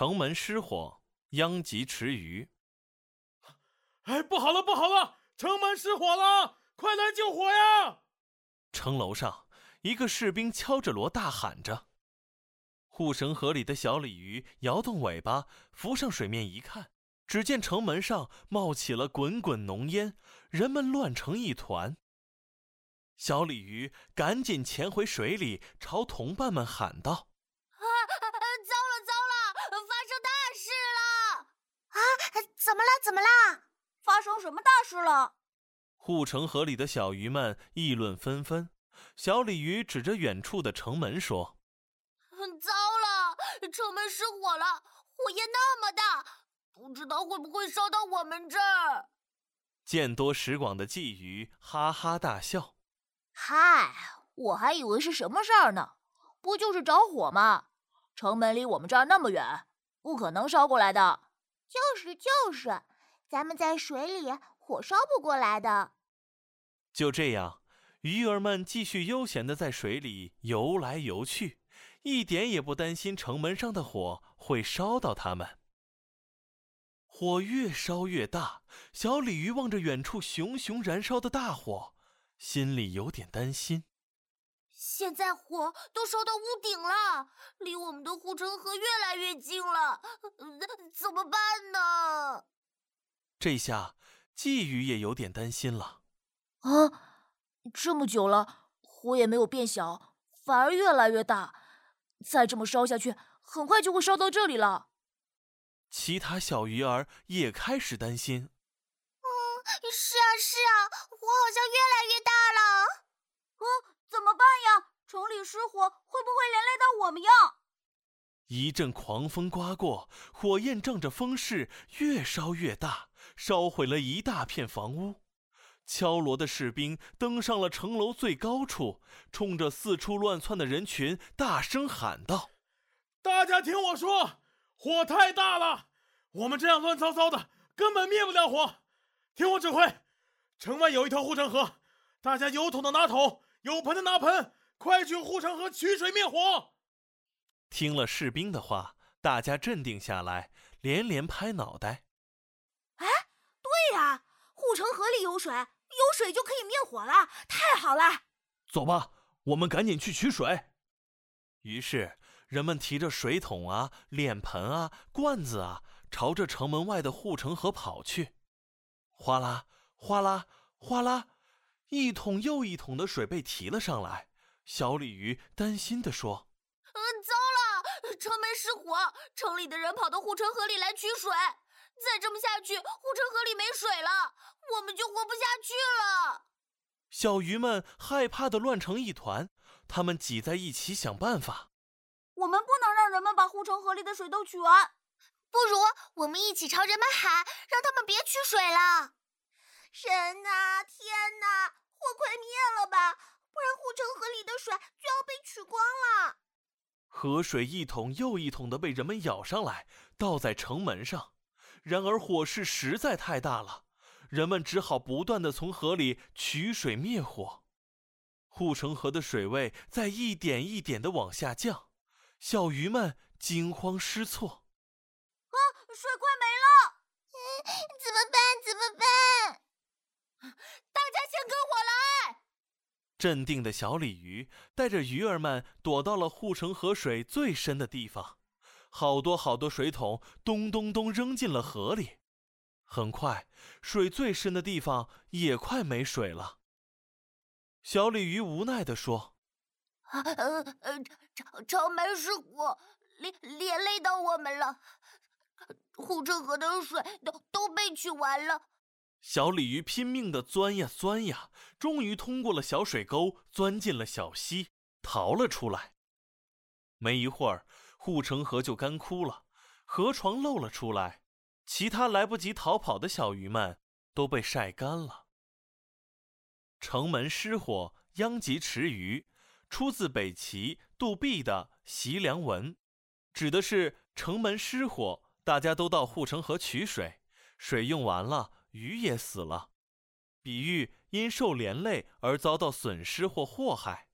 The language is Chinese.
城门失火，殃及池鱼。哎，不好了，不好了，城门失火了！快来救火呀！城楼上，一个士兵敲着锣大喊着。护城河里的小鲤鱼摇动尾巴，浮上水面一看，只见城门上冒起了滚滚浓烟，人们乱成一团。小鲤鱼赶紧潜回水里，朝同伴们喊道：“啊，糟了糟了，发生大事了！啊，怎么了？怎么了？发生什么大事了？”护城河里的小鱼们议论纷纷。小鲤鱼指着远处的城门说：“糟了，城门失火了，火焰那么大，不知道会不会烧到我们这儿。”见多识广的鲫鱼哈哈大笑。嗨，我还以为是什么事儿呢，不就是着火吗？城门离我们这儿那么远，不可能烧过来的。就是就是，咱们在水里，火烧不过来的。就这样，鱼儿们继续悠闲的在水里游来游去，一点也不担心城门上的火会烧到它们。火越烧越大，小鲤鱼望着远处熊熊燃烧的大火。心里有点担心，现在火都烧到屋顶了，离我们的护城河越来越近了，怎么办呢？这下鲫鱼也有点担心了。啊，这么久了，火也没有变小，反而越来越大，再这么烧下去，很快就会烧到这里了。其他小鱼儿也开始担心。嗯是啊是啊，火好像越来越大了。嗯，怎么办呀？城里失火会不会连累到我们呀？一阵狂风刮过，火焰仗着风势越烧越大，烧毁了一大片房屋。敲锣的士兵登上了城楼最高处，冲着四处乱窜的人群大声喊道：“大家听我说，火太大了，我们这样乱糟糟的，根本灭不了火。”听我指挥，城外有一条护城河，大家有桶的拿桶，有盆的拿盆，快去护城河取水灭火。听了士兵的话，大家镇定下来，连连拍脑袋。护城河里有水，有水就可以灭火了，太好了！走吧，我们赶紧去取水。于是，人们提着水桶啊、脸盆啊、罐子啊，朝着城门外的护城河跑去。哗啦哗啦哗啦，一桶又一桶的水被提了上来。小鲤鱼担心地说：“嗯，糟了，城门失火，城里的人跑到护城河里来取水。再这么下去，护城河里没水了，我们就活不下去了。”小鱼们害怕的乱成一团，他们挤在一起想办法。我们不能让人们把护城河里的水都取完。不如我们一起朝人们喊，让他们别取水了。神呐，天呐，火快灭了吧，不然护城河里的水就要被取光了。河水一桶又一桶的被人们舀上来，倒在城门上。然而火势实在太大了，人们只好不断的从河里取水灭火。护城河的水位在一点一点的往下降，小鱼们惊慌失措。啊水快没了，怎么办？怎么办？大家先跟我来！镇定的小鲤鱼带着鱼儿们躲到了护城河水最深的地方，好多好多水桶咚咚咚扔进了河里。很快，水最深的地方也快没水了。小鲤鱼无奈地说：“呃呃，城城门失火，连连累到我们了。”护城河的水都都被取完了，小鲤鱼拼命的钻呀钻呀，终于通过了小水沟，钻进了小溪，逃了出来。没一会儿，护城河就干枯了，河床露了出来，其他来不及逃跑的小鱼们都被晒干了。城门失火，殃及池鱼，出自北齐杜弼的《习梁文》，指的是城门失火。大家都到护城河取水，水用完了，鱼也死了，比喻因受连累而遭到损失或祸害。